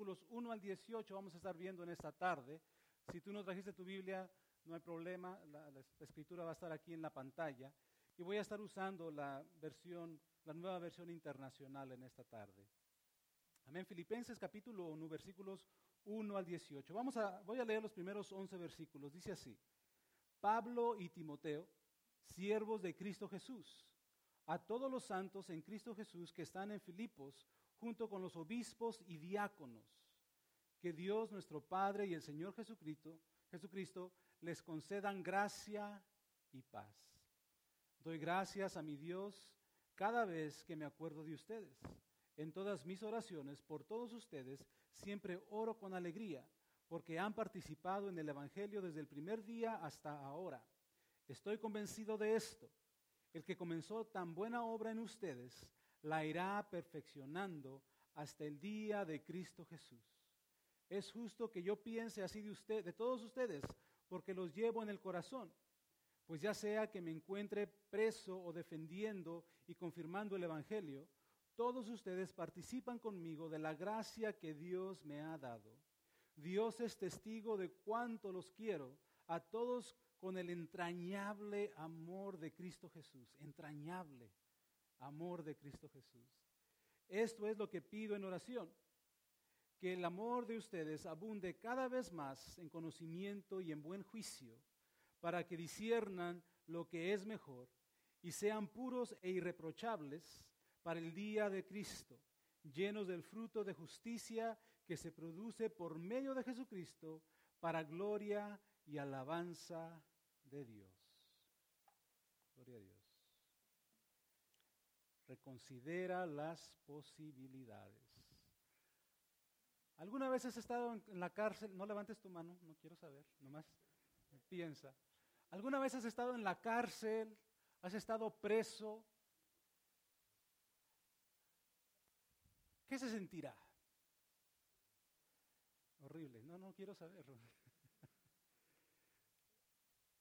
versículos 1 al 18 vamos a estar viendo en esta tarde. Si tú no trajiste tu Biblia, no hay problema, la, la escritura va a estar aquí en la pantalla. Y voy a estar usando la versión, la nueva versión internacional en esta tarde. Amén. Filipenses capítulo 1, versículos 1 al 18. Vamos a, voy a leer los primeros 11 versículos. Dice así, Pablo y Timoteo, siervos de Cristo Jesús, a todos los santos en Cristo Jesús que están en Filipos, junto con los obispos y diáconos, que Dios nuestro Padre y el Señor Jesucristo, Jesucristo les concedan gracia y paz. Doy gracias a mi Dios cada vez que me acuerdo de ustedes. En todas mis oraciones por todos ustedes siempre oro con alegría, porque han participado en el Evangelio desde el primer día hasta ahora. Estoy convencido de esto. El que comenzó tan buena obra en ustedes, la irá perfeccionando hasta el día de Cristo Jesús. Es justo que yo piense así de usted, de todos ustedes, porque los llevo en el corazón pues ya sea que me encuentre preso o defendiendo y confirmando el Evangelio, todos ustedes participan conmigo de la gracia que Dios me ha dado. Dios es testigo de cuánto los quiero a todos con el entrañable amor de Cristo Jesús, entrañable amor de Cristo Jesús. Esto es lo que pido en oración, que el amor de ustedes abunde cada vez más en conocimiento y en buen juicio para que disiernan lo que es mejor y sean puros e irreprochables para el día de Cristo, llenos del fruto de justicia que se produce por medio de Jesucristo para gloria y alabanza de Dios. Gloria a Dios. Reconsidera las posibilidades. ¿Alguna vez has estado en la cárcel? No levantes tu mano, no quiero saber, nomás piensa. ¿Alguna vez has estado en la cárcel? ¿Has estado preso? ¿Qué se sentirá? Horrible. No, no quiero saberlo.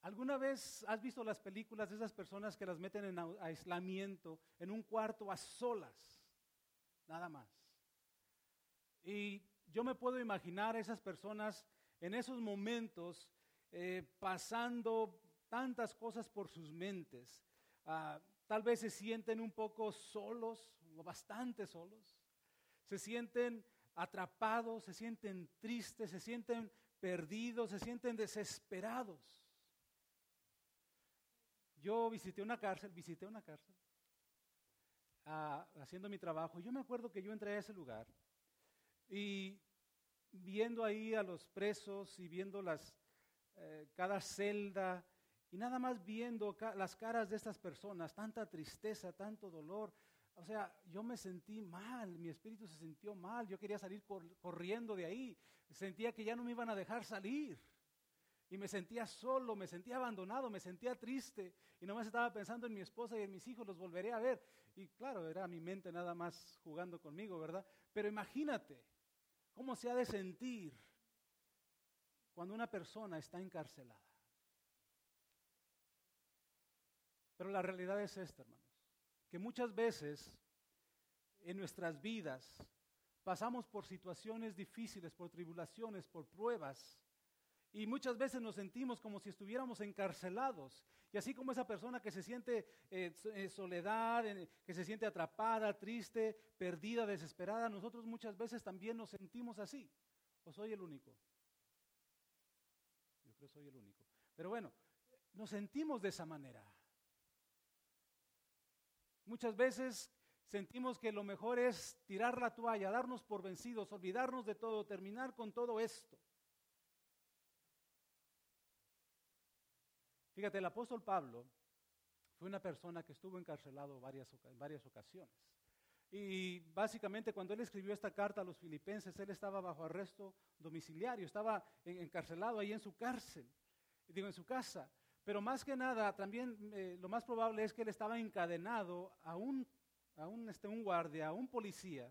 ¿Alguna vez has visto las películas de esas personas que las meten en aislamiento, en un cuarto a solas? Nada más. Y yo me puedo imaginar a esas personas en esos momentos eh, pasando tantas cosas por sus mentes. Ah, tal vez se sienten un poco solos, o bastante solos. Se sienten atrapados, se sienten tristes, se sienten perdidos, se sienten desesperados. Yo visité una cárcel, visité una cárcel, ah, haciendo mi trabajo. Yo me acuerdo que yo entré a ese lugar y viendo ahí a los presos y viendo las, eh, cada celda, y nada más viendo las caras de estas personas, tanta tristeza, tanto dolor. O sea, yo me sentí mal, mi espíritu se sintió mal, yo quería salir corriendo de ahí, sentía que ya no me iban a dejar salir. Y me sentía solo, me sentía abandonado, me sentía triste. Y nomás estaba pensando en mi esposa y en mis hijos, los volveré a ver. Y claro, era mi mente nada más jugando conmigo, ¿verdad? Pero imagínate cómo se ha de sentir cuando una persona está encarcelada. Pero la realidad es esta, hermanos, que muchas veces en nuestras vidas pasamos por situaciones difíciles, por tribulaciones, por pruebas, y muchas veces nos sentimos como si estuviéramos encarcelados. Y así como esa persona que se siente en eh, soledad, que se siente atrapada, triste, perdida, desesperada, nosotros muchas veces también nos sentimos así. ¿O soy el único? Yo creo que soy el único. Pero bueno, nos sentimos de esa manera. Muchas veces sentimos que lo mejor es tirar la toalla, darnos por vencidos, olvidarnos de todo, terminar con todo esto. Fíjate, el apóstol Pablo fue una persona que estuvo encarcelado varias, en varias ocasiones. Y básicamente cuando él escribió esta carta a los filipenses, él estaba bajo arresto domiciliario, estaba encarcelado ahí en su cárcel, digo, en su casa. Pero más que nada, también eh, lo más probable es que él estaba encadenado a un, a un, este, un guardia, a un policía.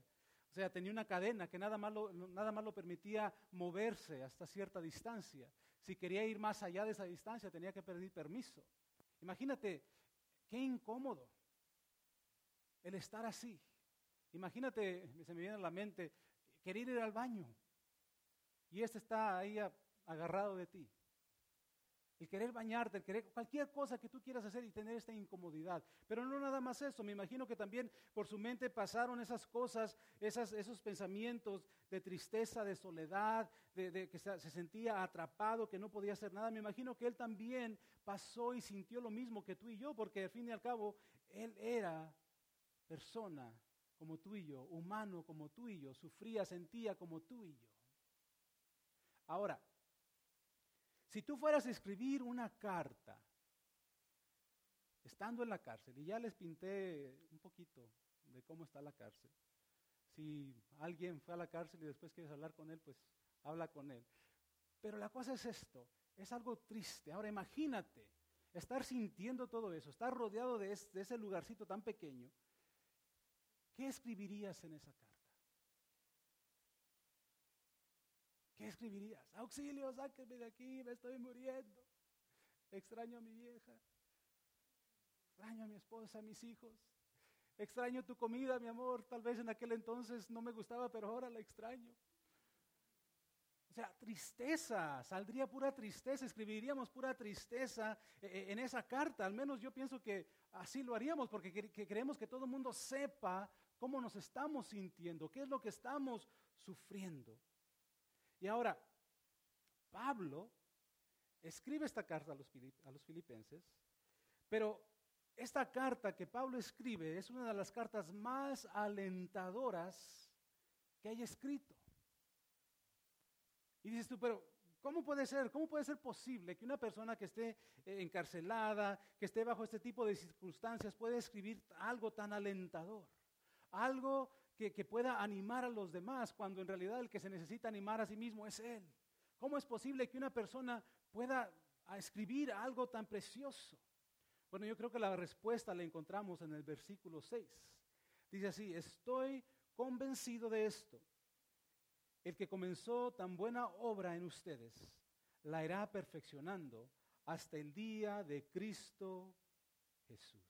O sea, tenía una cadena que nada más, lo, nada más lo permitía moverse hasta cierta distancia. Si quería ir más allá de esa distancia, tenía que pedir permiso. Imagínate, qué incómodo el estar así. Imagínate, se me viene a la mente, querer ir al baño. Y este está ahí agarrado de ti. El querer bañarte, el querer cualquier cosa que tú quieras hacer y tener esta incomodidad. Pero no nada más eso. Me imagino que también por su mente pasaron esas cosas, esas, esos pensamientos de tristeza, de soledad, de, que se, se sentía atrapado, que no podía hacer nada. Me imagino que él también pasó y sintió lo mismo que tú y yo, porque al fin y al cabo él era persona como tú y yo, humano como tú y yo, sufría, sentía como tú y yo. Ahora, si tú fueras a escribir una carta, estando en la cárcel, y ya les pinté un poquito de cómo está la cárcel, si alguien fue a la cárcel y después quieres hablar con él, pues habla con él. Pero la cosa es esto, es algo triste. Ahora imagínate estar sintiendo todo eso, estar rodeado de, ese lugarcito tan pequeño. ¿Qué escribirías en esa carta? ¿Qué escribirías? Auxilio, sáquenme de aquí, me estoy muriendo. Extraño a mi vieja. Extraño a mi esposa, a mis hijos. Extraño tu comida, mi amor. Tal vez en aquel entonces no me gustaba, pero ahora la extraño. O sea, tristeza, saldría pura tristeza, escribiríamos pura tristeza eh, eh, en esa carta. Al menos yo pienso que así lo haríamos porque queremos que todo el mundo sepa cómo nos estamos sintiendo, qué es lo que estamos sufriendo. Y ahora, Pablo escribe esta carta a los, filipenses, pero esta carta que Pablo escribe es una de las cartas más alentadoras que haya escrito. Y dices tú, pero ¿cómo puede ser? ¿Cómo puede ser posible que una persona que esté eh, encarcelada, que esté bajo este tipo de circunstancias, pueda escribir algo tan alentador? Algo que, pueda animar a los demás cuando en realidad el que se necesita animar a sí mismo es Él. ¿Cómo es posible que una persona pueda escribir algo tan precioso? Bueno, yo creo que la respuesta la encontramos en el versículo 6. Dice así, estoy convencido de esto. El que comenzó tan buena obra en ustedes, la irá perfeccionando hasta el día de Cristo Jesús.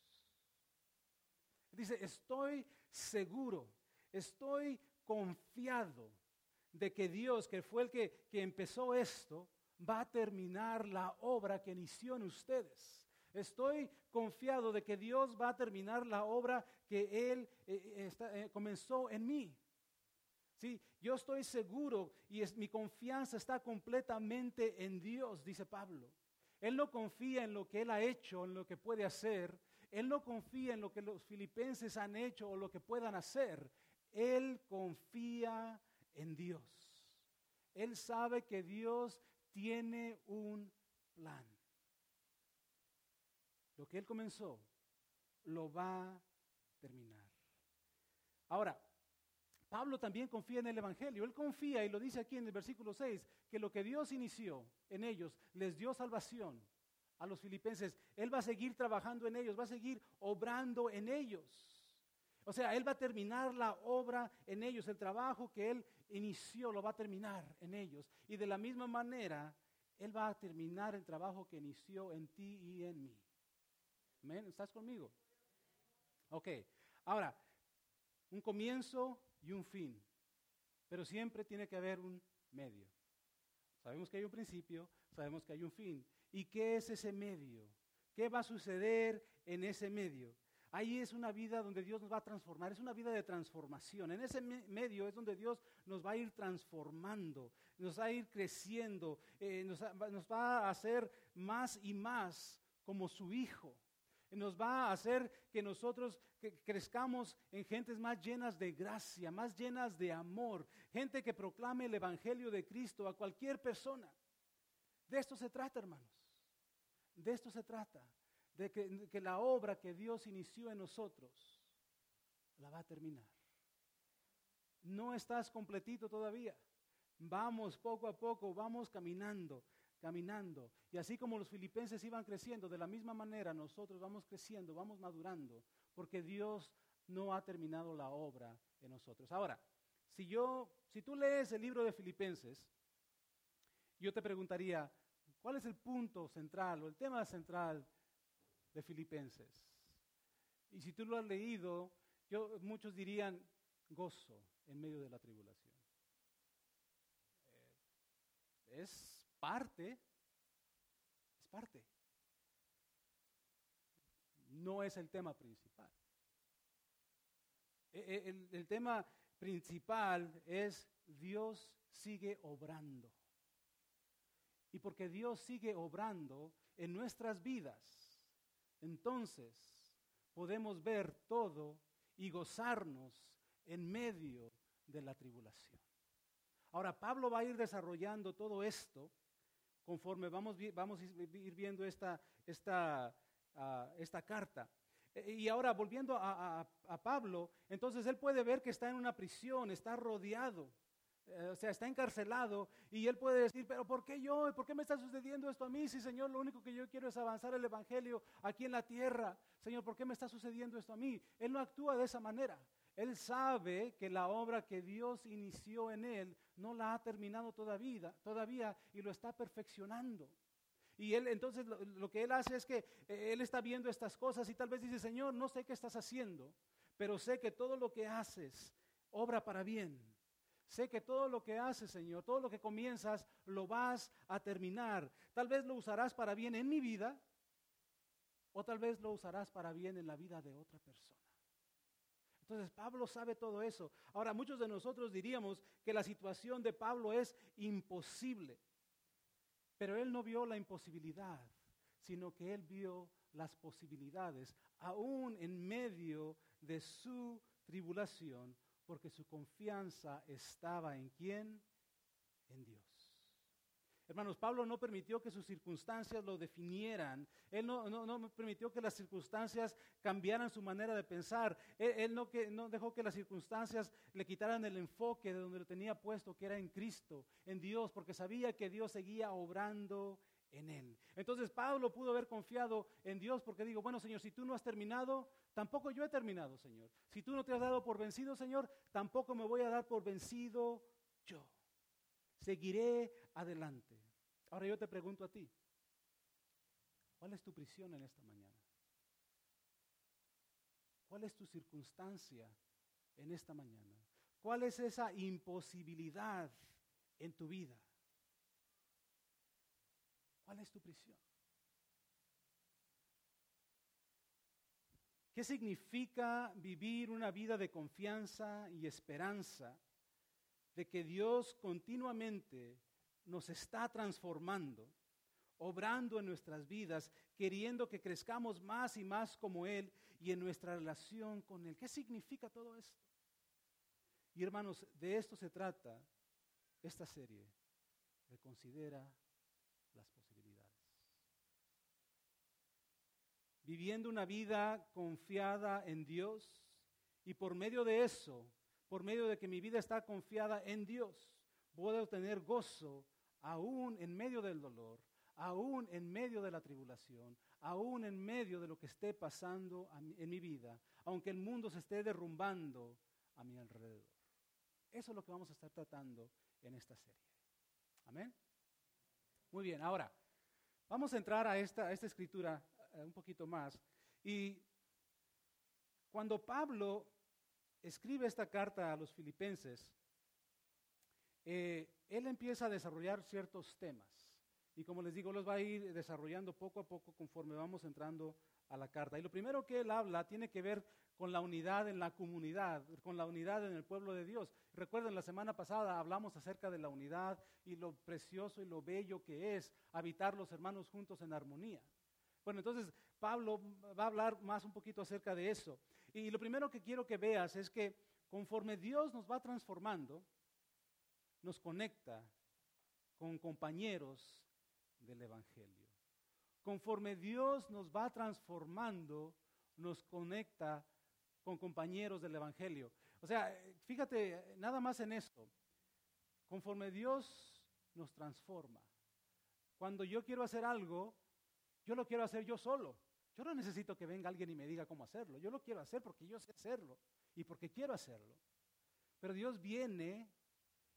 Dice, estoy seguro Estoy confiado de que Dios, que fue el que, empezó esto, va a terminar la obra que inició en ustedes. Estoy confiado de que Dios va a terminar la obra que Él eh, eh, comenzó en mí. Sí, yo estoy seguro y mi confianza está completamente en Dios, dice Pablo. Él no confía en lo que Él ha hecho, en lo que puede hacer. Él no confía en lo que los filipenses han hecho o lo que puedan hacer. Él confía en Dios. Él sabe que Dios tiene un plan. Lo que Él comenzó, lo va a terminar. Ahora, Pablo también confía en el Evangelio. Él confía, y lo dice aquí en el versículo 6, que lo que Dios inició en ellos les dio salvación a los filipenses. Él va a seguir trabajando en ellos, va a seguir obrando en ellos. O sea, Él va a terminar la obra en ellos, el trabajo que Él inició lo va a terminar en ellos. Y de la misma manera, Él va a terminar el trabajo que inició en ti y en mí. ¿Amén? ¿Estás conmigo? Ok, ahora, un comienzo y un fin, pero siempre tiene que haber un medio. Sabemos que hay un principio, sabemos que hay un fin. ¿Y qué es ese medio? ¿Qué va a suceder en ese medio? Ahí es una vida donde Dios nos va a transformar, es una vida de transformación. En ese medio es donde Dios nos va a ir transformando, nos va a ir creciendo, eh, nos, va a hacer más y más como su Hijo. Nos va a hacer que nosotros crezcamos en gentes más llenas de gracia, más llenas de amor, gente que proclame el Evangelio de Cristo a cualquier persona. De esto se trata, hermanos. De esto se trata de que, la obra que Dios inició en nosotros la va a terminar. No estás completito todavía. Vamos poco a poco, vamos caminando, caminando. Y así como los filipenses iban creciendo, de la misma manera nosotros vamos creciendo, vamos madurando, porque Dios no ha terminado la obra en nosotros. Ahora, si yo, si tú lees el libro de Filipenses, yo te preguntaría, ¿cuál es el punto central o el tema central de Filipenses. Y si tú lo has leído, yo, muchos dirían gozo en medio de la tribulación. es parte, es parte. No es el tema principal. E, e, el tema principal es Dios sigue obrando. Y porque Dios sigue obrando en nuestras vidas, entonces podemos ver todo y gozarnos en medio de la tribulación. Ahora, Pablo va a ir desarrollando todo esto conforme vamos, vamos a ir viendo esta, esta, ah, esta carta. E, y ahora, volviendo a, a, Pablo, entonces él puede ver que está en una prisión, está rodeado, o sea, está encarcelado y él puede decir, pero ¿por qué yo? ¿Por qué me está sucediendo esto a mí? Si Señor, lo único que yo quiero es avanzar el Evangelio aquí en la tierra. Señor, ¿por qué me está sucediendo esto a mí? Él no actúa de esa manera. Él sabe que la obra que Dios inició en él no la ha terminado todavía, todavía y lo está perfeccionando. Y él entonces lo, que él hace es que eh, él está viendo estas cosas y tal vez dice, Señor, no sé qué estás haciendo, pero sé que todo lo que haces obra para bien. Sé que todo lo que haces, Señor, todo lo que comienzas, lo vas a terminar. Tal vez lo usarás para bien en mi vida o tal vez lo usarás para bien en la vida de otra persona. Entonces Pablo sabe todo eso. Ahora, muchos de nosotros diríamos que la situación de Pablo es imposible. Pero él no vio la imposibilidad, sino que él vio las posibilidades, aún en medio de su tribulación, porque su confianza estaba en quién? En Dios. Hermanos, Pablo no permitió que sus circunstancias lo definieran. Él no, permitió que las circunstancias cambiaran su manera de pensar. Él, no, que, no dejó que las circunstancias le quitaran el enfoque de donde lo tenía puesto, que era en Cristo, en Dios, porque sabía que Dios seguía obrando en él. Entonces Pablo pudo haber confiado en Dios porque digo, bueno Señor, si tú no has terminado, tampoco yo he terminado, Señor. Si tú no te has dado por vencido, Señor, tampoco me voy a dar por vencido yo. Seguiré adelante. Ahora yo te pregunto a ti, ¿cuál es tu prisión en esta mañana? ¿Cuál es tu circunstancia en esta mañana? ¿Cuál es esa imposibilidad en tu vida? ¿Cuál es tu prisión? ¿Qué significa vivir una vida de confianza y esperanza de que Dios continuamente nos está transformando, obrando en nuestras vidas, queriendo que crezcamos más y más como Él y en nuestra relación con Él. ¿Qué significa todo esto? Y hermanos, de esto se trata esta serie. Reconsidera las posibilidades. Viviendo una vida confiada en Dios y por medio de eso, por medio de que mi vida está confiada en Dios, puedo tener gozo aún en medio del dolor, aún en medio de la tribulación, aún en medio de lo que esté pasando en mi vida, aunque el mundo se esté derrumbando a mi alrededor. Eso es lo que vamos a estar tratando en esta serie. Amén. Muy bien, ahora vamos a entrar a esta, esta escritura un poquito más. Y cuando Pablo escribe esta carta a los filipenses, eh, él empieza a desarrollar ciertos temas. Y como les digo, los va a ir desarrollando poco a poco conforme vamos entrando a la carta. Y lo primero que él habla tiene que ver con la unidad en la comunidad, con la unidad en el pueblo de Dios. Recuerden, la semana pasada hablamos acerca de la unidad y lo precioso y lo bello que es habitar los hermanos juntos en armonía. Bueno, entonces Pablo va a hablar más un poquito acerca de eso. Y lo primero que quiero que veas es que conforme Dios nos va transformando, nos conecta con compañeros del Evangelio. Conforme Dios nos va transformando, nos conecta con compañeros del Evangelio. O sea, fíjate nada más en esto. Conforme Dios nos transforma. Cuando yo quiero hacer algo, yo lo quiero hacer yo solo. Yo no necesito que venga alguien y me diga cómo hacerlo. Yo lo quiero hacer porque yo sé hacerlo y porque quiero hacerlo. Pero Dios viene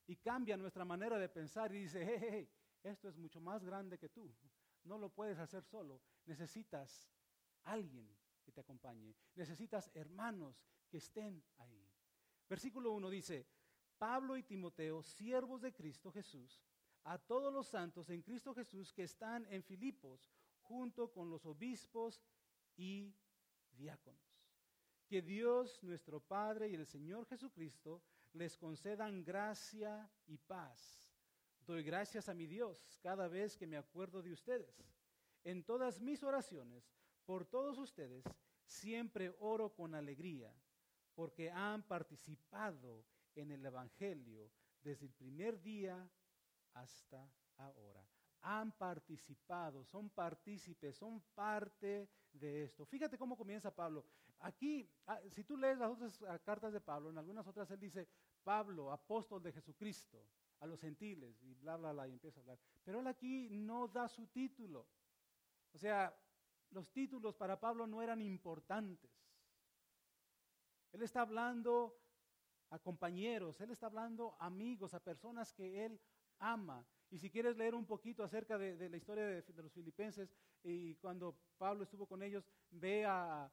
y cambia nuestra manera de pensar y dice, hey, esto es mucho más grande que tú. No lo puedes hacer solo. Necesitas alguien que te acompañe. Necesitas hermanos que estén ahí. Versículo 1 dice, Pablo y Timoteo, siervos de Cristo Jesús, a todos los santos en Cristo Jesús que están en Filipos, junto con los obispos y diáconos. Que Dios nuestro Padre y el Señor Jesucristo les concedan gracia y paz. Doy gracias a mi Dios cada vez que me acuerdo de ustedes. En todas mis oraciones, por todos ustedes, siempre oro con alegría, porque han participado en el Evangelio desde el primer día hasta ahora han participado, son partícipes, son parte de esto. Fíjate cómo comienza Pablo. Aquí, ah, si tú lees las otras ah, cartas de Pablo, en algunas otras él dice, Pablo, apóstol de Jesucristo, a los gentiles, y bla, bla, bla, y empieza a hablar. Pero él aquí no da su título. O sea, los títulos para Pablo no eran importantes. Él está hablando a compañeros, él está hablando a amigos, a personas que él ama. Y si quieres leer un poquito acerca de, la historia de, los filipenses y cuando Pablo estuvo con ellos, ve a,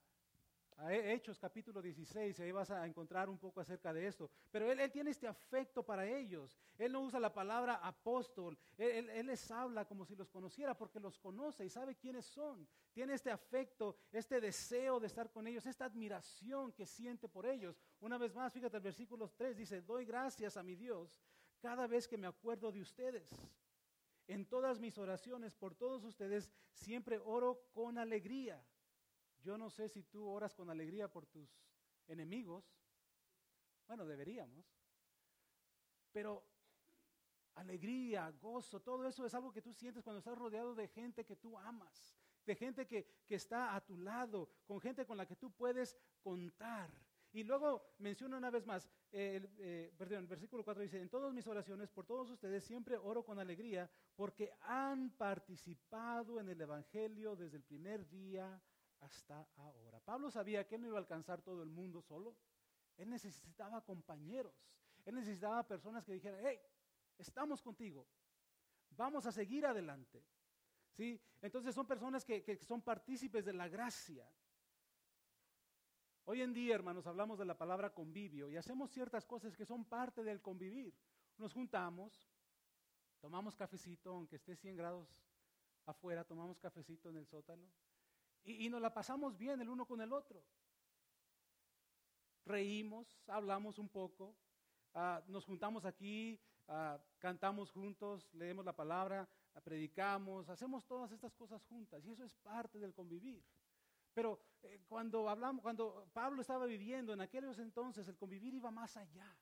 Hechos capítulo 16 y ahí vas a encontrar un poco acerca de esto. Pero él, tiene este afecto para ellos. Él no usa la palabra apóstol. Él, él, les habla como si los conociera porque los conoce y sabe quiénes son. Tiene este afecto, este deseo de estar con ellos, esta admiración que siente por ellos. Una vez más, fíjate el versículo 3 dice, doy gracias a mi Dios cada vez que me acuerdo de ustedes. En todas mis oraciones por todos ustedes siempre oro con alegría. Yo no sé si tú oras con alegría por tus enemigos. Bueno, deberíamos. Pero alegría, gozo, todo eso es algo que tú sientes cuando estás rodeado de gente que tú amas, de gente que, que está a tu lado, con gente con la que tú puedes contar. Y luego menciona una vez más, el, eh, perdón, el versículo 4 dice, en todas mis oraciones, por todos ustedes, siempre oro con alegría porque han participado en el Evangelio desde el primer día hasta ahora. Pablo sabía que él no iba a alcanzar todo el mundo solo. Él necesitaba compañeros. Él necesitaba personas que dijeran, hey, estamos contigo. Vamos a seguir adelante. ¿Sí? Entonces son personas que, que son partícipes de la gracia. Hoy en día, hermanos, hablamos de la palabra convivio y hacemos ciertas cosas que son parte del convivir. Nos juntamos, tomamos cafecito, aunque esté 100 grados afuera, tomamos cafecito en el sótano y, nos la pasamos bien el uno con el otro. Reímos, hablamos un poco, ah, nos juntamos aquí, ah, cantamos juntos, leemos la palabra, predicamos, hacemos todas estas cosas juntas y eso es parte del convivir. Pero eh, cuando hablamos, cuando Pablo estaba viviendo en aquellos entonces, el convivir iba más allá.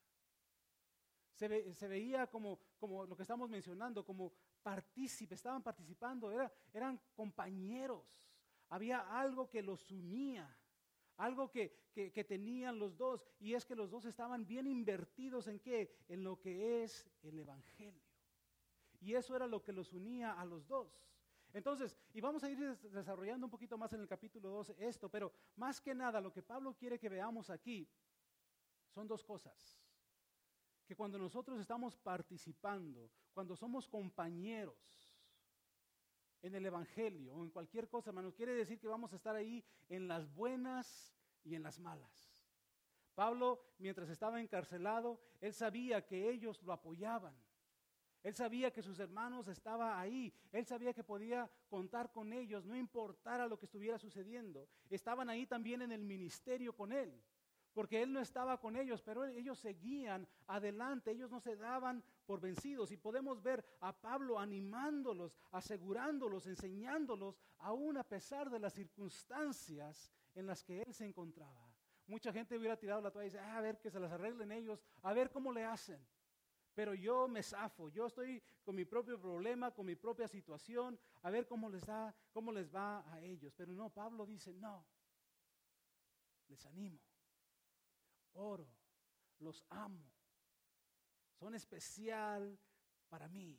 Se, veía como, como, lo que estamos mencionando, como partícipes, estaban participando, eran compañeros. Había algo que los unía, algo que, que, tenían los dos, y es que los dos estaban bien invertidos en qué? En lo que es el Evangelio. Y eso era lo que los unía a los dos. Entonces, y vamos a ir desarrollando un poquito más en el capítulo 12 esto, pero más que nada lo que Pablo quiere que veamos aquí son dos cosas. Que cuando nosotros estamos participando, cuando somos compañeros en el Evangelio o en cualquier cosa, hermano, quiere decir que vamos a estar ahí en las buenas y en las malas. Pablo, mientras estaba encarcelado, él sabía que ellos lo apoyaban. Él sabía que sus hermanos estaban ahí. Él sabía que podía contar con ellos, no importara lo que estuviera sucediendo. Estaban ahí también en el ministerio con él. Porque él no estaba con ellos, pero ellos seguían adelante, ellos no se daban por vencidos. Y podemos ver a Pablo animándolos, asegurándolos, enseñándolos, aún a pesar de las circunstancias en las que él se encontraba. Mucha gente hubiera tirado la toalla y dice, ah, a ver que se las arreglen ellos, a ver cómo le hacen pero yo me zafo, yo estoy con mi propio problema, con mi propia situación, a ver cómo les da, cómo les va a ellos. Pero no, Pablo dice, no, les animo, oro, los amo, son especial para mí.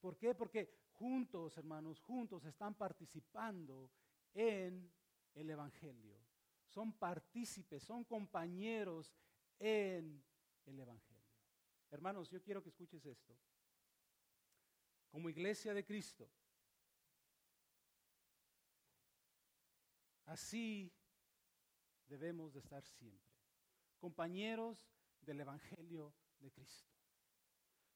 ¿Por qué? Porque juntos, hermanos, juntos están participando en el Evangelio. Son partícipes, son compañeros en el Evangelio. Hermanos, yo quiero que escuches esto. Como iglesia de Cristo, así debemos de estar siempre. Compañeros del Evangelio de Cristo.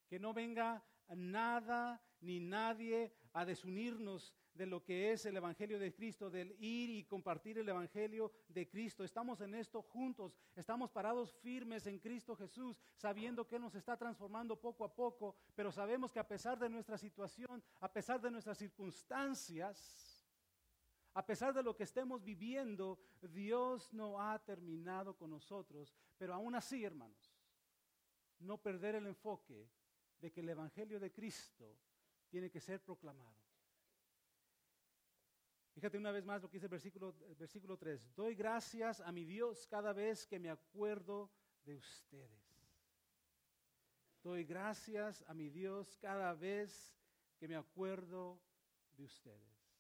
Que no venga nada ni nadie a desunirnos de lo que es el Evangelio de Cristo, del ir y compartir el Evangelio de Cristo. Estamos en esto juntos, estamos parados firmes en Cristo Jesús, sabiendo que Él nos está transformando poco a poco, pero sabemos que a pesar de nuestra situación, a pesar de nuestras circunstancias, a pesar de lo que estemos viviendo, Dios no ha terminado con nosotros. Pero aún así, hermanos, no perder el enfoque de que el Evangelio de Cristo tiene que ser proclamado. Fíjate una vez más lo que dice el versículo, versículo 3. Doy gracias a mi Dios cada vez que me acuerdo de ustedes. Doy gracias a mi Dios cada vez que me acuerdo de ustedes.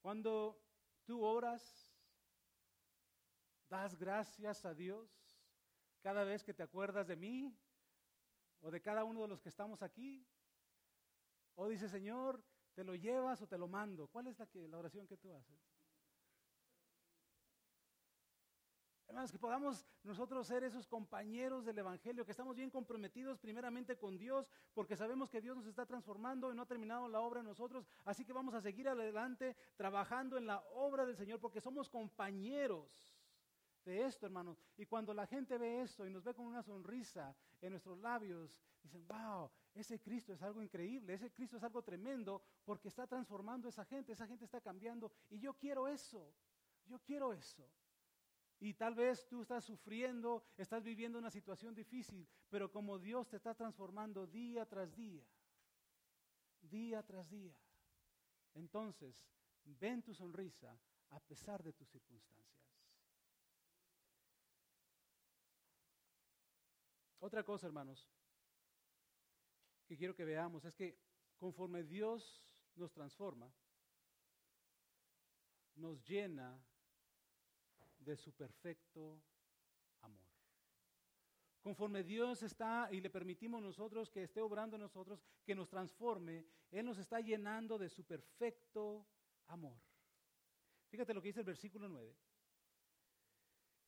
Cuando tú oras, das gracias a Dios cada vez que te acuerdas de mí o de cada uno de los que estamos aquí. O dice, Señor, ¿Te lo llevas o te lo mando? ¿Cuál es la, oración que tú haces? Hermanos, que podamos nosotros ser esos compañeros del Evangelio, que estamos bien comprometidos primeramente con Dios, porque sabemos que Dios nos está transformando y no ha terminado la obra en nosotros, así que vamos a seguir adelante trabajando en la obra del Señor, porque somos compañeros de esto, hermanos. Y cuando la gente ve esto y nos ve con una sonrisa en nuestros labios, dicen, wow, ese Cristo es algo increíble, ese Cristo es algo tremendo porque está transformando a esa gente, esa gente está cambiando y yo quiero eso, yo quiero eso. Y tal vez tú estás sufriendo, estás viviendo una situación difícil, pero como Dios te está transformando día tras día, día tras día, entonces ven tu sonrisa a pesar de tus circunstancias. Otra cosa, hermanos, que quiero que veamos es que conforme Dios nos transforma, nos llena de su perfecto amor. Conforme Dios está y le permitimos nosotros que esté obrando en nosotros, que nos transforme, Él nos está llenando de su perfecto amor. Fíjate lo que dice el versículo 9.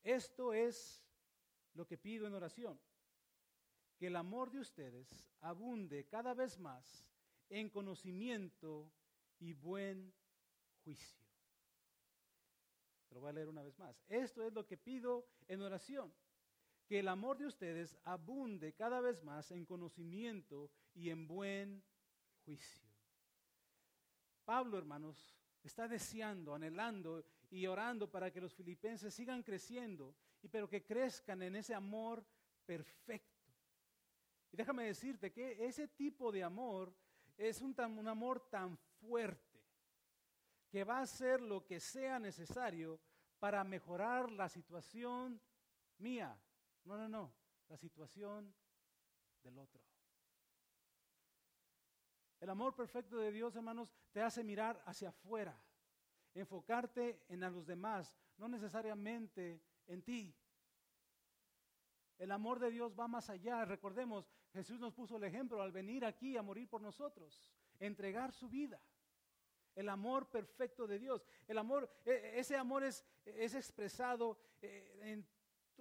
Esto es lo que pido en oración que el amor de ustedes abunde cada vez más en conocimiento y buen juicio. lo voy a leer una vez más. Esto es lo que pido en oración, que el amor de ustedes abunde cada vez más en conocimiento y en buen juicio. Pablo, hermanos, está deseando, anhelando y orando para que los filipenses sigan creciendo y pero que crezcan en ese amor perfecto déjame decirte que ese tipo de amor es un, un amor tan fuerte que va a hacer lo que sea necesario para mejorar la situación mía. No, no, no, la situación del otro. El amor perfecto de Dios, hermanos, te hace mirar hacia afuera, enfocarte en a los demás, no necesariamente en ti. El amor de Dios va más allá. Recordemos, Jesús nos puso el ejemplo al venir aquí a morir por nosotros, entregar su vida. El amor perfecto de Dios. El amor, e, ese amor es, es expresado eh, en,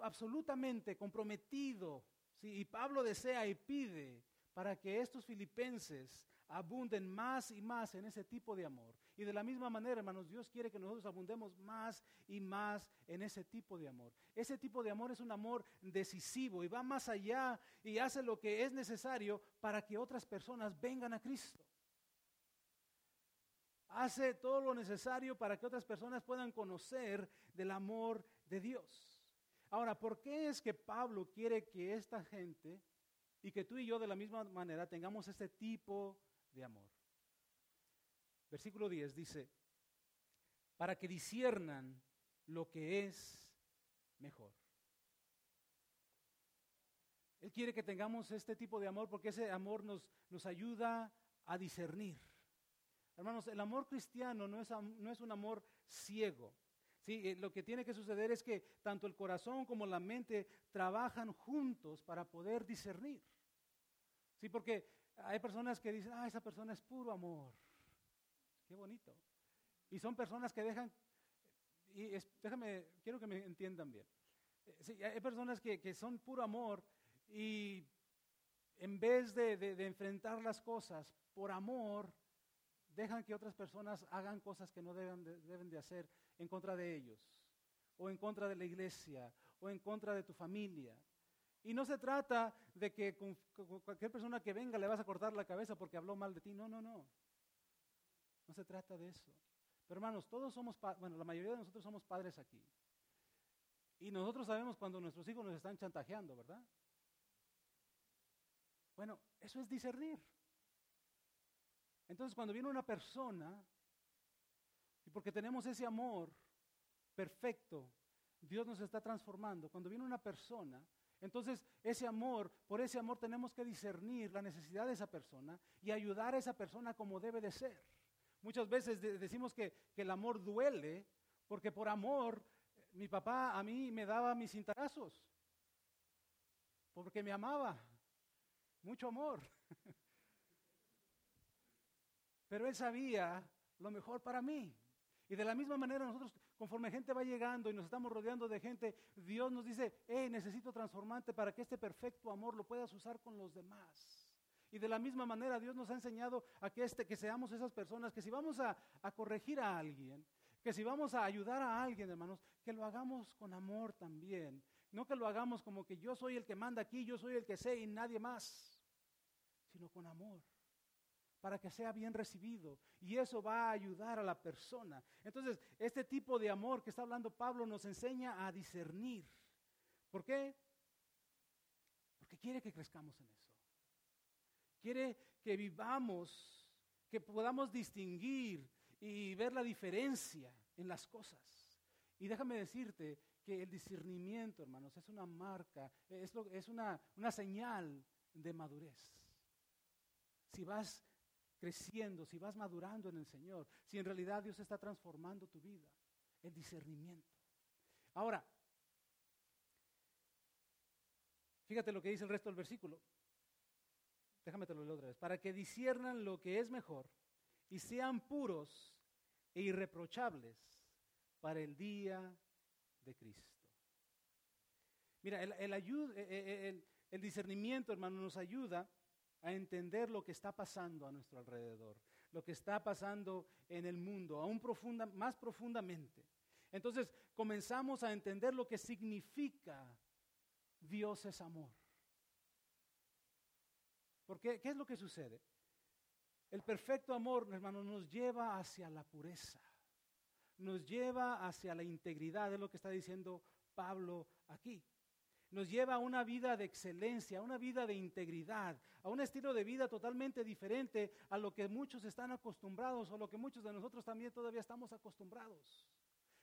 absolutamente comprometido. Y Pablo desea y pide para que estos filipenses abunden más y más en ese tipo de amor. Y de la misma manera, hermanos, Dios quiere que nosotros abundemos más y más en ese tipo de amor. Ese tipo de amor es un amor decisivo y va más allá y hace lo que es necesario para que otras personas vengan a Cristo. Hace todo lo necesario para que otras personas puedan conocer del amor de Dios. Ahora, ¿por qué es que Pablo quiere que esta gente y que tú y yo de la misma manera tengamos este tipo de amor? Versículo 10 dice, para que disiernan lo que es mejor. Él quiere que tengamos este tipo de amor porque ese amor nos, nos ayuda a discernir. Hermanos, el amor cristiano no es, no es un amor ciego. ¿sí? Eh, lo que tiene que suceder es que tanto el corazón como la mente trabajan juntos para poder discernir. ¿Sí? Porque hay personas que dicen, ah, esa persona es puro amor. Qué bonito. Y son personas que dejan, y déjame, quiero que me entiendan bien. Eh, hay personas que, que son puro amor y en vez de, de enfrentar las cosas por amor, dejan que otras personas hagan cosas que no deben de, deben de hacer en contra de ellos, o en contra de la iglesia, o en contra de tu familia. Y no se trata de que con, cualquier persona que venga le vas a cortar la cabeza porque habló mal de ti. No, no, no. No se trata de eso. Pero hermanos, todos somos, bueno, la mayoría de nosotros somos padres aquí. Y nosotros sabemos cuando nuestros hijos nos están chantajeando, ¿verdad? Bueno, eso es discernir. Entonces, cuando viene una persona, y porque tenemos ese amor perfecto, Dios nos está transformando. Cuando viene una persona, entonces ese amor, por ese amor tenemos que discernir la necesidad de esa persona y ayudar a esa persona como debe de ser. Muchas veces decimos que, que el amor duele, porque por amor mi papá a mí me daba mis cintarazos, porque me amaba, mucho amor. Pero él sabía lo mejor para mí. Y de la misma manera nosotros, conforme gente va llegando y nos estamos rodeando de gente, Dios nos dice, hey, necesito transformarte para que este perfecto amor lo puedas usar con los demás. Y de la misma manera Dios nos ha enseñado a que, este, que seamos esas personas, que si vamos a, a corregir a alguien, que si vamos a ayudar a alguien, hermanos, que lo hagamos con amor también. No que lo hagamos como que yo soy el que manda aquí, yo soy el que sé y nadie más, sino con amor para que sea bien recibido. Y eso va a ayudar a la persona. Entonces, este tipo de amor que está hablando Pablo nos enseña a discernir. ¿Por qué? Porque quiere que crezcamos en eso. Quiere que vivamos, que podamos distinguir y ver la diferencia en las cosas. Y déjame decirte que el discernimiento, hermanos, es una marca, es, es una, una señal de madurez. Si vas creciendo, si vas madurando en el Señor, si en realidad Dios está transformando tu vida, el discernimiento. Ahora, fíjate lo que dice el resto del versículo. Déjame te lo otra vez. Para que disciernan lo que es mejor y sean puros e irreprochables para el día de Cristo. Mira, el, el, el discernimiento, hermano, nos ayuda a entender lo que está pasando a nuestro alrededor, lo que está pasando en el mundo, aún más profundamente. Entonces comenzamos a entender lo que significa Dios es amor. Porque, ¿qué es lo que sucede? El perfecto amor, hermano, nos lleva hacia la pureza, nos lleva hacia la integridad, es lo que está diciendo Pablo aquí nos lleva a una vida de excelencia, a una vida de integridad, a un estilo de vida totalmente diferente a lo que muchos están acostumbrados o lo que muchos de nosotros también todavía estamos acostumbrados.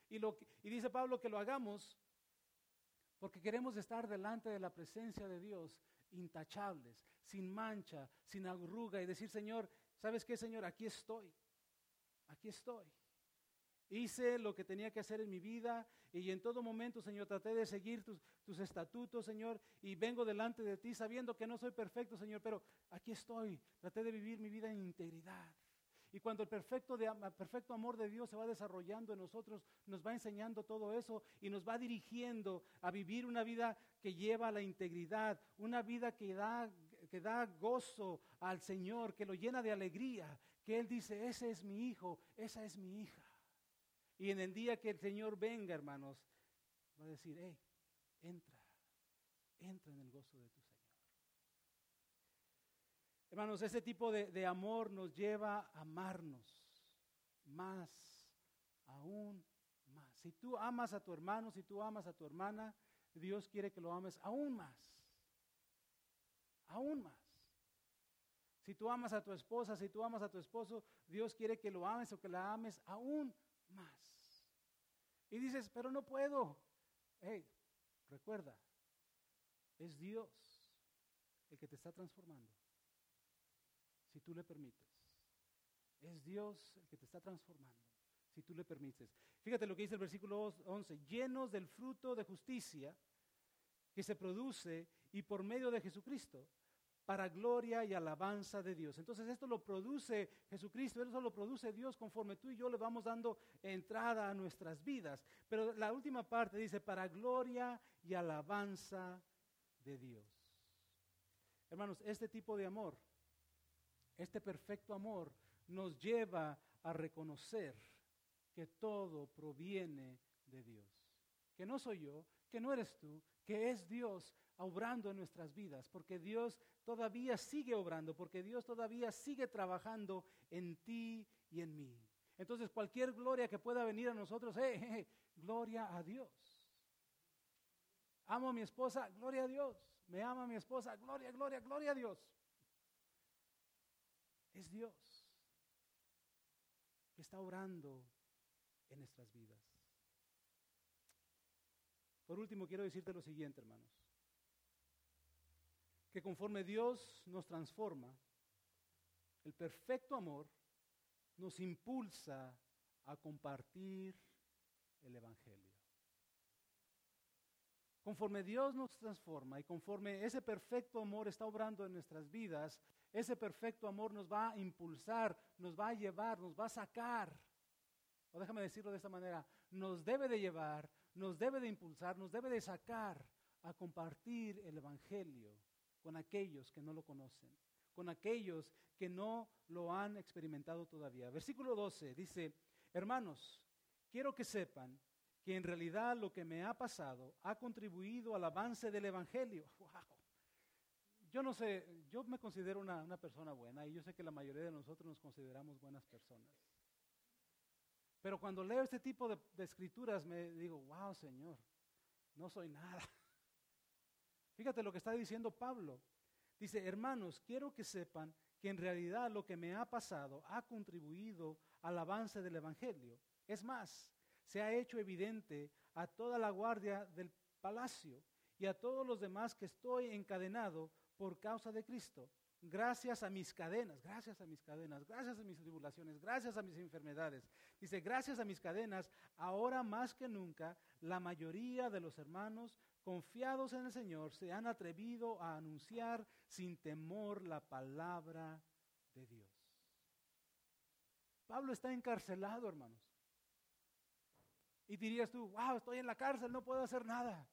Y, y dice Pablo que lo hagamos porque queremos estar delante de la presencia de Dios intachables, sin mancha, sin arruga y decir, Señor, ¿sabes qué, Señor? Aquí estoy, aquí estoy. Hice lo que tenía que hacer en mi vida y en todo momento, Señor, traté de seguir tus, estatutos, Señor, y vengo delante de ti sabiendo que no soy perfecto, Señor, pero aquí estoy. Traté de vivir mi vida en integridad. Y cuando el perfecto, perfecto amor de Dios se va desarrollando en nosotros, nos va enseñando todo eso y nos va dirigiendo a vivir una vida que lleva a la integridad, una vida que da, que da gozo al Señor, que lo llena de alegría, que Él dice, ese es mi hijo, esa es mi hija. Y en el día que el Señor venga, hermanos, va a decir, hey, entra, entra en el gozo de tu Señor. Hermanos, ese tipo de, de amor nos lleva a amarnos más, aún más. Si tú amas a tu hermano, si tú amas a tu hermana, Dios quiere que lo ames aún más, aún más. Si tú amas a tu esposa, si tú amas a tu esposo, Dios quiere que lo ames o que la ames aún más. Y dices, pero no puedo. Hey, recuerda, es Dios el que te está transformando. Si tú le permites. Es Dios el que te está transformando. Si tú le permites. Fíjate lo que dice el versículo 11. Llenos del fruto de justicia que se produce y por medio de Jesucristo para gloria y alabanza de Dios. Entonces esto lo produce Jesucristo, eso lo produce Dios conforme tú y yo le vamos dando entrada a nuestras vidas. Pero la última parte dice, para gloria y alabanza de Dios. Hermanos, este tipo de amor, este perfecto amor, nos lleva a reconocer que todo proviene de Dios. Que no soy yo, que no eres tú, que es Dios obrando en nuestras vidas, porque Dios todavía sigue obrando, porque Dios todavía sigue trabajando en ti y en mí. Entonces cualquier gloria que pueda venir a nosotros, eh, eh, eh, gloria a Dios. Amo a mi esposa, gloria a Dios. Me ama mi esposa, gloria, gloria, gloria a Dios. Es Dios que está orando en nuestras vidas. Por último, quiero decirte lo siguiente, hermanos. Que conforme Dios nos transforma, el perfecto amor nos impulsa a compartir el Evangelio. Conforme Dios nos transforma y conforme ese perfecto amor está obrando en nuestras vidas, ese perfecto amor nos va a impulsar, nos va a llevar, nos va a sacar. O déjame decirlo de esta manera, nos debe de llevar, nos debe de impulsar, nos debe de sacar a compartir el Evangelio con aquellos que no lo conocen, con aquellos que no lo han experimentado todavía. Versículo 12 dice, hermanos, quiero que sepan que en realidad lo que me ha pasado ha contribuido al avance del Evangelio. Yo no sé, yo me considero una, persona buena y yo sé que la mayoría de nosotros nos consideramos buenas personas. Pero cuando leo este tipo de escrituras me digo, wow Señor, no soy nada. Fíjate lo que está diciendo Pablo. Dice, hermanos, quiero que sepan que en realidad lo que me ha pasado ha contribuido al avance del Evangelio. Es más, se ha hecho evidente a toda la guardia del palacio y a todos los demás que estoy encadenado por causa de Cristo. Gracias a mis cadenas, gracias a mis cadenas, gracias a mis tribulaciones, gracias a mis enfermedades. Dice, gracias a mis cadenas, ahora más que nunca, la mayoría de los hermanos confiados en el Señor se han atrevido a anunciar sin temor la palabra de Dios. Pablo está encarcelado, hermanos. Y dirías tú, wow, estoy en la cárcel, no puedo hacer nada.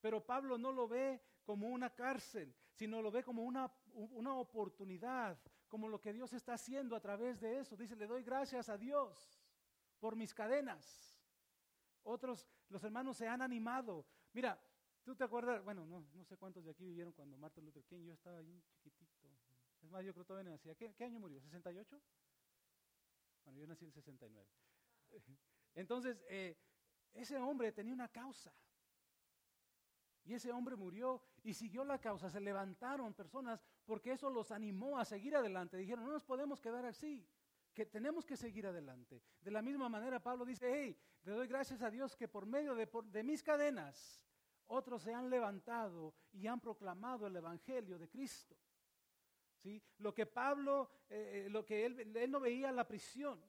Pero Pablo no lo ve como una cárcel, sino lo ve como una, una oportunidad, como lo que Dios está haciendo a través de eso. Dice, le doy gracias a Dios por mis cadenas. Otros, los hermanos se han animado. Mira, tú te acuerdas, bueno, no, sé cuántos de aquí vivieron cuando Martin Luther King, yo estaba ahí chiquitito. Es más, yo creo que todavía nacía. ¿Qué, ¿Qué año murió? ¿68? Bueno, yo nací en el 69. Entonces, eh, ese hombre tenía una causa. Y ese hombre murió y siguió la causa. Se levantaron personas porque eso los animó a seguir adelante. Dijeron, no nos podemos quedar así, que tenemos que seguir adelante. De la misma manera, Pablo dice, hey, le doy gracias a Dios que por medio de, mis cadenas, otros se han levantado y han proclamado el Evangelio de Cristo. ¿Sí? Lo que Pablo, eh, eh, lo que él, él no veía la prisión,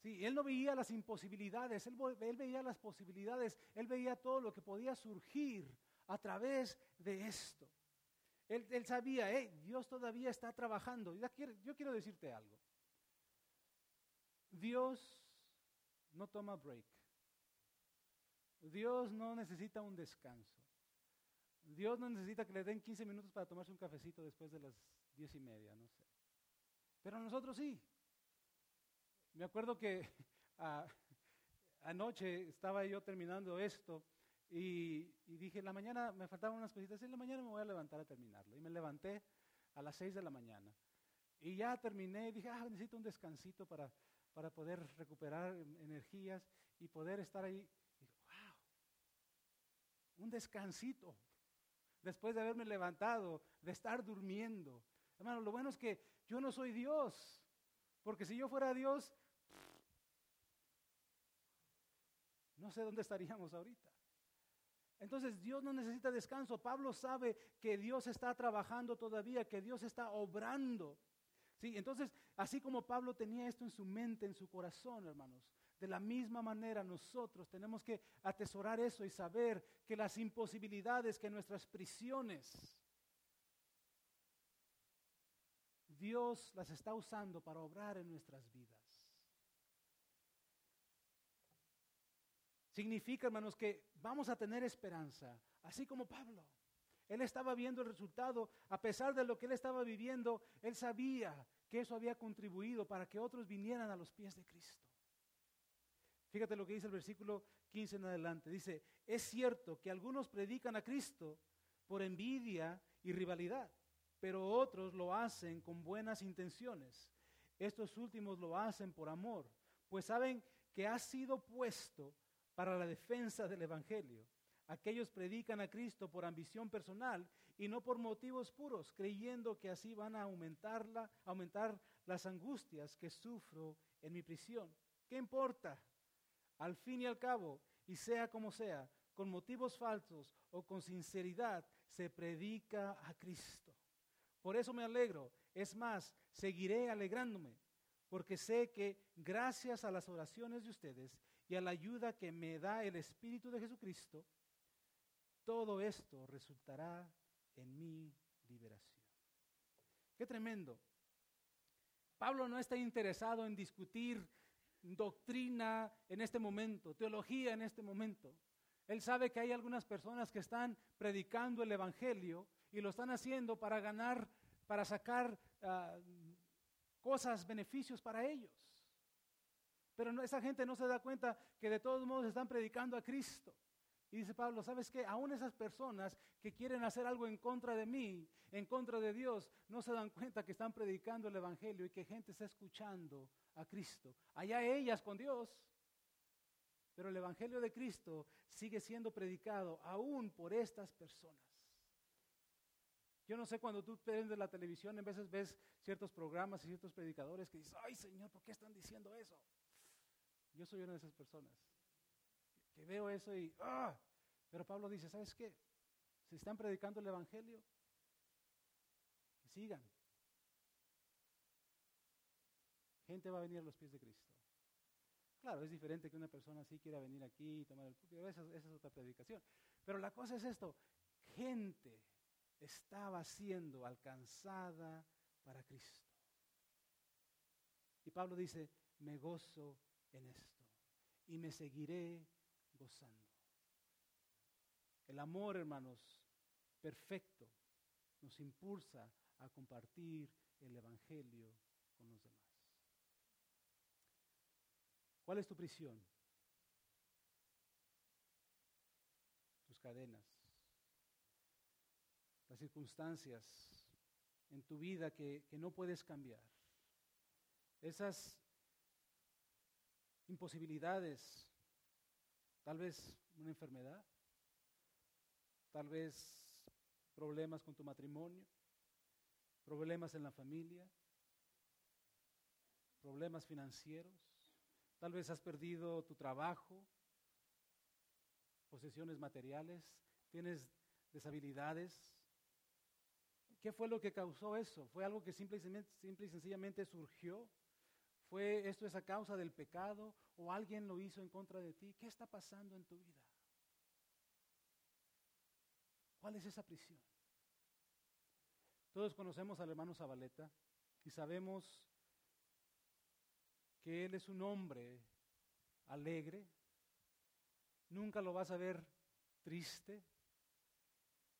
Sí, él no veía las imposibilidades, él, veía las posibilidades, él veía todo lo que podía surgir a través de esto. Él, sabía, Dios todavía está trabajando. Yo quiero decirte algo. Dios no toma break. Dios no necesita un descanso. Dios no necesita que le den 15 minutos para tomarse un cafecito después de las diez y media, no sé. Pero nosotros sí. Me acuerdo que anoche estaba yo terminando esto y, dije, en la mañana me faltaban unas cositas, en la mañana me voy a levantar a terminarlo. Y me levanté a las seis de la mañana. Y ya terminé y dije, ah, necesito un descansito para, para poder recuperar energías y poder estar ahí. Wow, un descansito. Después de haberme levantado, de estar durmiendo. Hermano, lo bueno es que yo no soy Dios. Porque si yo fuera Dios, no sé dónde estaríamos ahorita. Entonces Dios no necesita descanso. Pablo sabe que Dios está trabajando todavía, que Dios está obrando. ¿Sí? Entonces, así como Pablo tenía esto en su mente, en su corazón, hermanos, de la misma manera nosotros tenemos que atesorar eso y saber que las imposibilidades, que nuestras prisiones, Dios las está usando para obrar en nuestras vidas. Significa, hermanos, que vamos a tener esperanza, así como Pablo. Él estaba viendo el resultado. A pesar de lo que él estaba viviendo, él sabía que eso había contribuido para que otros vinieran a los pies de Cristo. Fíjate lo que dice el versículo 15 en adelante. Dice, es cierto que algunos predican a Cristo por envidia y rivalidad, pero otros lo hacen con buenas intenciones. Estos últimos lo hacen por amor, pues saben que ha sido puesto para la defensa del Evangelio. Aquellos predican a Cristo por ambición personal y no por motivos puros, creyendo que así van a aumentarla, aumentar las angustias que sufro en mi prisión. ¿Qué importa? Al fin y al cabo, y sea como sea, con motivos falsos o con sinceridad, se predica a Cristo. Por eso me alegro. Es más, seguiré alegrándome, porque sé que gracias a las oraciones de ustedes y a la ayuda que me da el Espíritu de Jesucristo, todo esto resultará en mi liberación. Qué tremendo. Pablo no está interesado en discutir doctrina en este momento, teología en este momento. Él sabe que hay algunas personas que están predicando el Evangelio y lo están haciendo para ganar, para sacar ah, cosas, beneficios para ellos. Pero esa gente no se da cuenta que de todos modos están predicando a Cristo. Y dice Pablo, ¿sabes qué? Aún esas personas que quieren hacer algo en contra de mí, en contra de Dios, no se dan cuenta que están predicando el Evangelio y que gente está escuchando a Cristo. Allá ellas con Dios. Pero el Evangelio de Cristo sigue siendo predicado aún por estas personas. Yo no sé cuando tú de la televisión, en veces ves ciertos programas y ciertos predicadores que dices, ay Señor, ¿por qué están diciendo eso? Yo soy una de esas personas que veo eso y, ¡ah! Pero Pablo dice, ¿sabes qué? Si están predicando el Evangelio, sigan. Gente va a venir a los pies de Cristo. Claro, es diferente que una persona así quiera venir aquí y tomar el público, esa, esa es otra predicación. Pero la cosa es esto, gente estaba siendo alcanzada para Cristo. Y Pablo dice, me gozo en esto y me seguiré gozando. El amor, hermanos, perfecto, nos impulsa a compartir el Evangelio con los demás. ¿Cuál es tu prisión? Tus cadenas las circunstancias en tu vida que, no puedes cambiar. Esas imposibilidades, tal vez una enfermedad, tal vez problemas con tu matrimonio, problemas en la familia, problemas financieros, tal vez has perdido tu trabajo, posesiones materiales, tienes deshabilidades, ¿Qué fue lo que causó eso? ¿Fue algo que simple y, y sencillamente surgió? ¿Fue esto esa causa del pecado o alguien lo hizo en contra de ti? ¿Qué está pasando en tu vida? ¿Cuál es esa prisión? Todos conocemos al hermano Zabaleta y sabemos que él es un hombre alegre. Nunca lo vas a ver triste.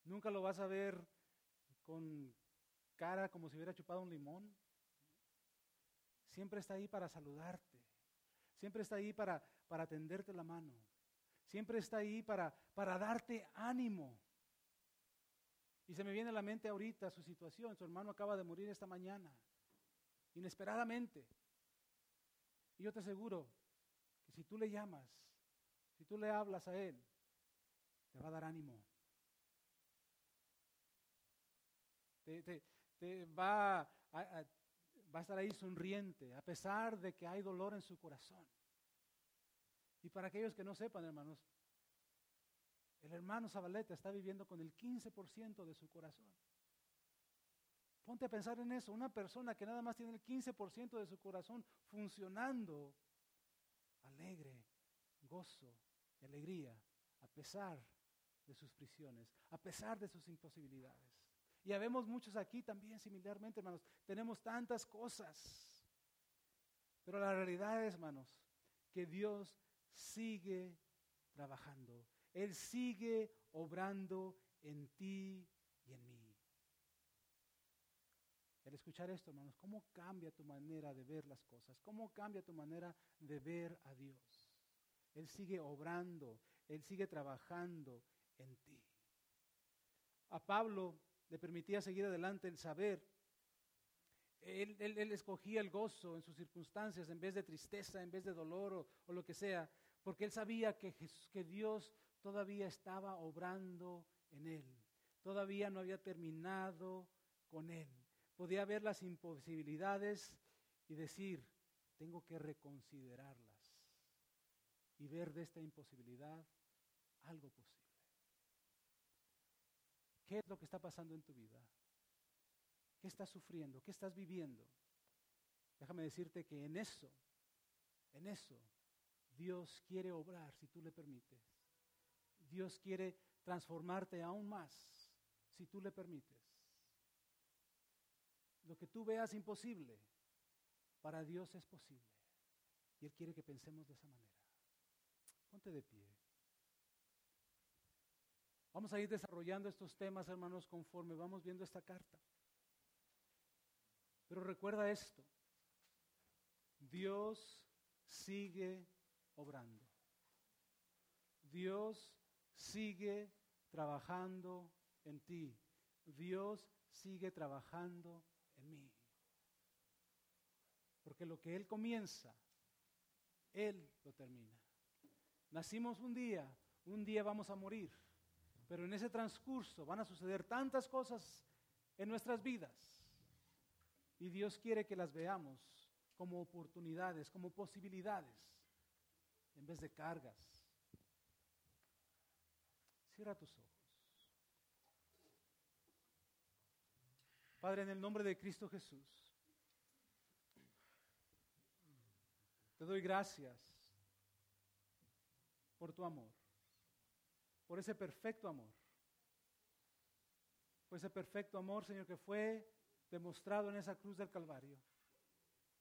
Nunca lo vas a ver con cara como si hubiera chupado un limón. Siempre está ahí para saludarte. Siempre está ahí para, para tenderte la mano. Siempre está ahí para, para darte ánimo. Y se me viene a la mente ahorita su situación. Su hermano acaba de morir esta mañana, inesperadamente. Y yo te aseguro que si tú le llamas, si tú le hablas a él, te va a dar ánimo. te, va, a, va a estar ahí sonriente, a pesar de que hay dolor en su corazón. Y para aquellos que no sepan, hermanos, el hermano Zabaleta está viviendo con el 15% de su corazón. Ponte a pensar en eso, una persona que nada más tiene el 15% de su corazón funcionando, alegre, gozo y alegría, a pesar de sus prisiones, a pesar de sus imposibilidades. Y habemos muchos aquí también similarmente, hermanos. Tenemos tantas cosas. Pero la realidad es, hermanos, que Dios sigue trabajando. Él sigue obrando en ti y en mí. El escuchar esto, hermanos, ¿cómo cambia tu manera de ver las cosas? ¿Cómo cambia tu manera de ver a Dios? Él sigue obrando, Él sigue trabajando en ti. A Pablo le permitía seguir adelante el saber. Él, escogía el gozo en sus circunstancias en vez de tristeza, en vez de dolor o, lo que sea, porque él sabía que, que Dios todavía estaba obrando en él, todavía no había terminado con él. Podía ver las imposibilidades y decir, tengo que reconsiderarlas y ver de esta imposibilidad algo posible. ¿Qué es lo que está pasando en tu vida? ¿Qué estás sufriendo? ¿Qué estás viviendo? Déjame decirte que en eso, en eso, Dios quiere obrar si tú le permites. Dios quiere transformarte aún más si tú le permites. Lo que tú veas imposible, para Dios es posible. Y Él quiere que pensemos de esa manera. Ponte de pie. Vamos a ir desarrollando estos temas, hermanos, conforme vamos viendo esta carta. Pero recuerda esto, Dios sigue obrando. Dios sigue trabajando en ti. Dios sigue trabajando en mí. Porque lo que Él comienza, Él lo termina. Nacimos un día, un día vamos a morir. Pero en ese transcurso van a suceder tantas cosas en nuestras vidas. Y Dios quiere que las veamos como oportunidades, como posibilidades, en vez de cargas. Cierra tus ojos. Padre, en el nombre de Cristo Jesús, te doy gracias por tu amor por ese perfecto amor. Por ese perfecto amor, Señor, que fue demostrado en esa cruz del Calvario.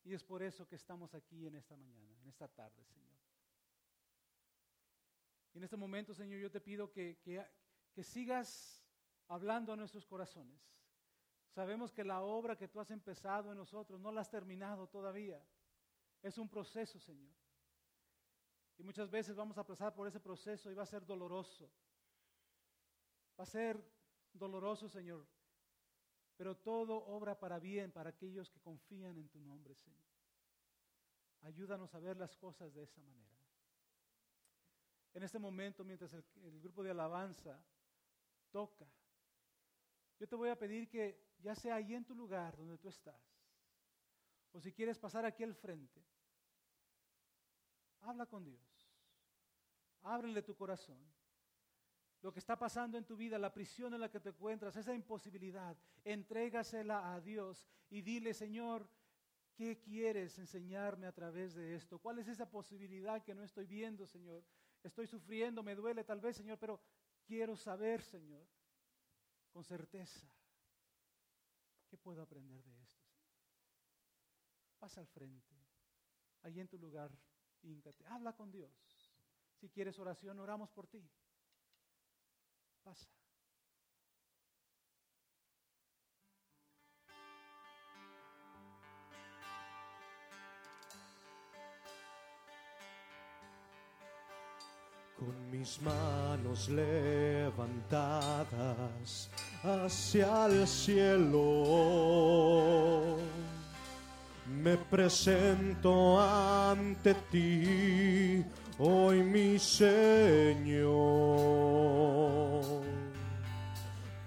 Y es por eso que estamos aquí en esta mañana, en esta tarde, Señor. Y en este momento, Señor, yo te pido que, que, que sigas hablando a nuestros corazones. Sabemos que la obra que tú has empezado en nosotros no la has terminado todavía. Es un proceso, Señor. Y muchas veces vamos a pasar por ese proceso y va a ser doloroso. Va a ser doloroso, Señor. Pero todo obra para bien para aquellos que confían en tu nombre, Señor. Ayúdanos a ver las cosas de esa manera. En este momento, mientras el, grupo de alabanza toca, yo te voy a pedir que ya sea ahí en tu lugar donde tú estás, o si quieres pasar aquí al frente, habla con Dios. Ábrele tu corazón. Lo que está pasando en tu vida, la prisión en la que te encuentras, esa imposibilidad, entrégasela a Dios y dile, Señor, ¿qué quieres enseñarme a través de esto? ¿Cuál es esa posibilidad que no estoy viendo, Señor? Estoy sufriendo, me duele tal vez, Señor, pero quiero saber, Señor, con certeza, ¿qué puedo aprender de esto? Pasa al frente, allí en tu lugar, íncate, habla con Dios. Si quieres oración, oramos por ti. Pasa. Con mis manos levantadas hacia el cielo, me presento ante ti hoy mi Señor,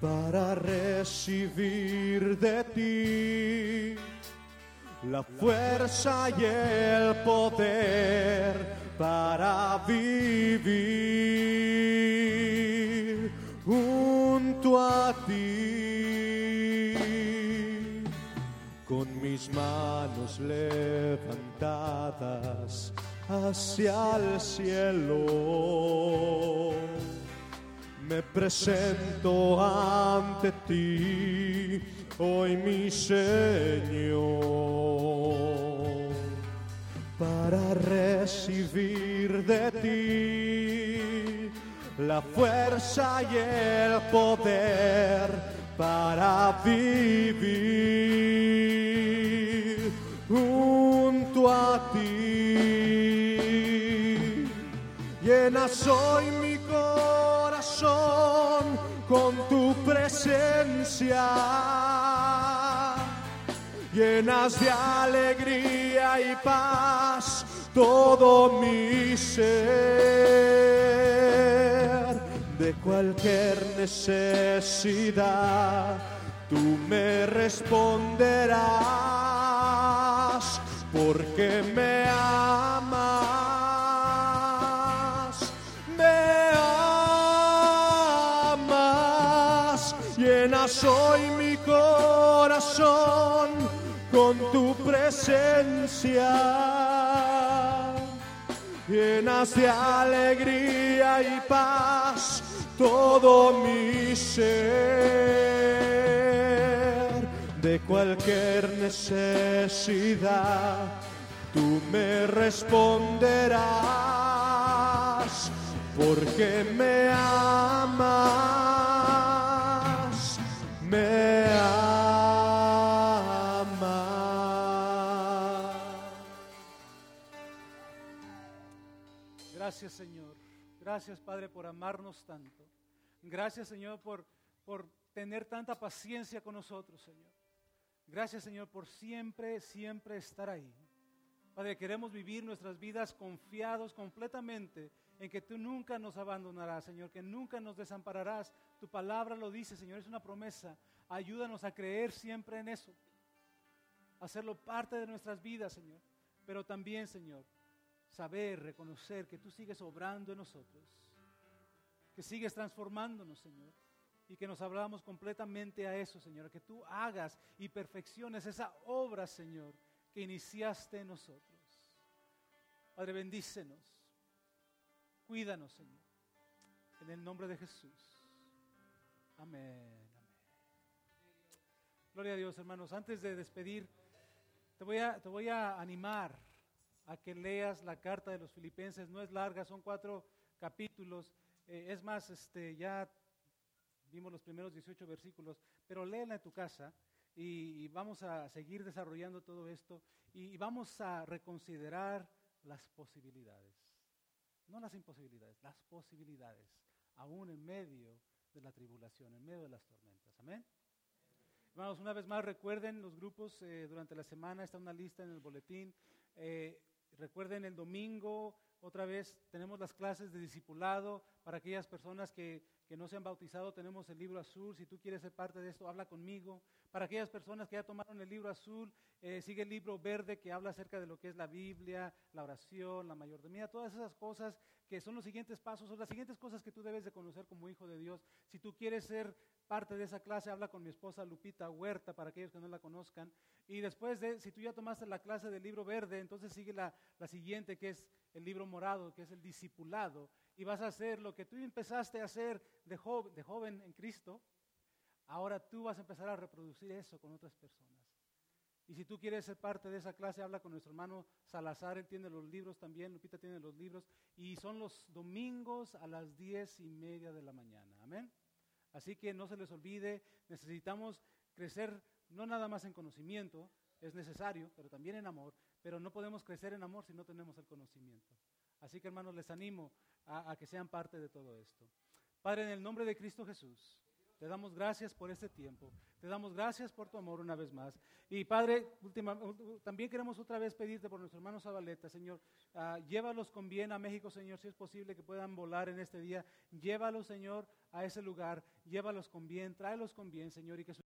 para recibir de ti la fuerza y el poder para vivir junto a ti mis manos levantadas hacia el cielo. Me presento ante ti, hoy mi Señor, para recibir de ti la fuerza y el poder para vivir Llena hoy mi corazón con tu presencia. Llenas de alegría y paz todo mi ser. De cualquier necesidad tú me responderás porque me amas, me amas, llenas hoy mi corazón con tu presencia, llenas de alegría y paz todo mi ser, de cualquier necesidad tú me responderás, porque me amas, me amas. Gracias, Señor. Gracias, Padre, por amarnos tanto. Gracias, Señor, por, por tener tanta paciencia con nosotros, Señor. Gracias, Señor, por siempre, siempre estar ahí. Padre, queremos vivir nuestras vidas confiados completamente en que tú nunca nos abandonarás, Señor, que nunca nos desampararás. Tu palabra lo dice, Señor, es una promesa. Ayúdanos a creer siempre en eso, hacerlo parte de nuestras vidas, Señor. Pero también, Señor, saber, reconocer que tú sigues obrando en nosotros, que sigues transformándonos, Señor, y que nos hablamos completamente a eso, Señor, que tú hagas y perfecciones esa obra, Señor, que iniciaste en nosotros. Padre, bendícenos, cuídanos, Señor, en el nombre de Jesús. Amén. Gloria a Dios, hermanos. Antes de despedir, te voy a, te voy a animar a que leas la carta de los filipenses. No es larga, son cuatro capítulos. Eh, es más, este, ya vimos los primeros 18 versículos, pero léela en tu casa y, vamos a seguir desarrollando todo esto y, y vamos a reconsiderar las posibilidades. No las imposibilidades, las posibilidades, aún en medio de la tribulación, en medio de las tormentas. Amén. Hermanos, una vez más recuerden los grupos eh, durante la semana, está una lista en el boletín. Eh, recuerden el domingo, otra vez tenemos las clases de discipulado para aquellas personas que, que no se han bautizado, tenemos el libro azul. Si tú quieres ser parte de esto, habla conmigo. Para aquellas personas que ya tomaron el libro azul, eh, sigue el libro verde que habla acerca de lo que es la Biblia, la oración, la mayordomía, todas esas cosas que son los siguientes pasos, son las siguientes cosas que tú debes de conocer como hijo de Dios. Si tú quieres ser parte de esa clase, habla con mi esposa Lupita Huerta, para aquellos que no la conozcan. Y después de, si tú ya tomaste la clase del libro verde, entonces sigue la, la siguiente, que es el libro morado, que es el discipulado. Y vas a hacer lo que tú empezaste a hacer de, jo de joven en Cristo. Ahora tú vas a empezar a reproducir eso con otras personas. Y si tú quieres ser parte de esa clase, habla con nuestro hermano Salazar, él tiene los libros también, Lupita tiene los libros, y son los domingos a las diez y media de la mañana. Amén. Así que no se les olvide, necesitamos crecer no nada más en conocimiento, es necesario, pero también en amor, pero no podemos crecer en amor si no tenemos el conocimiento. Así que hermanos, les animo a, que sean parte de todo esto. Padre, en el nombre de Cristo Jesús. Te damos gracias por este tiempo. Te damos gracias por tu amor una vez más. Y Padre, última, también queremos otra vez pedirte por nuestro hermano Zabaleta, Señor, uh, llévalos con bien a México, Señor, si es posible que puedan volar en este día. Llévalos, Señor, a ese lugar. Llévalos con bien, tráelos con bien, Señor, y que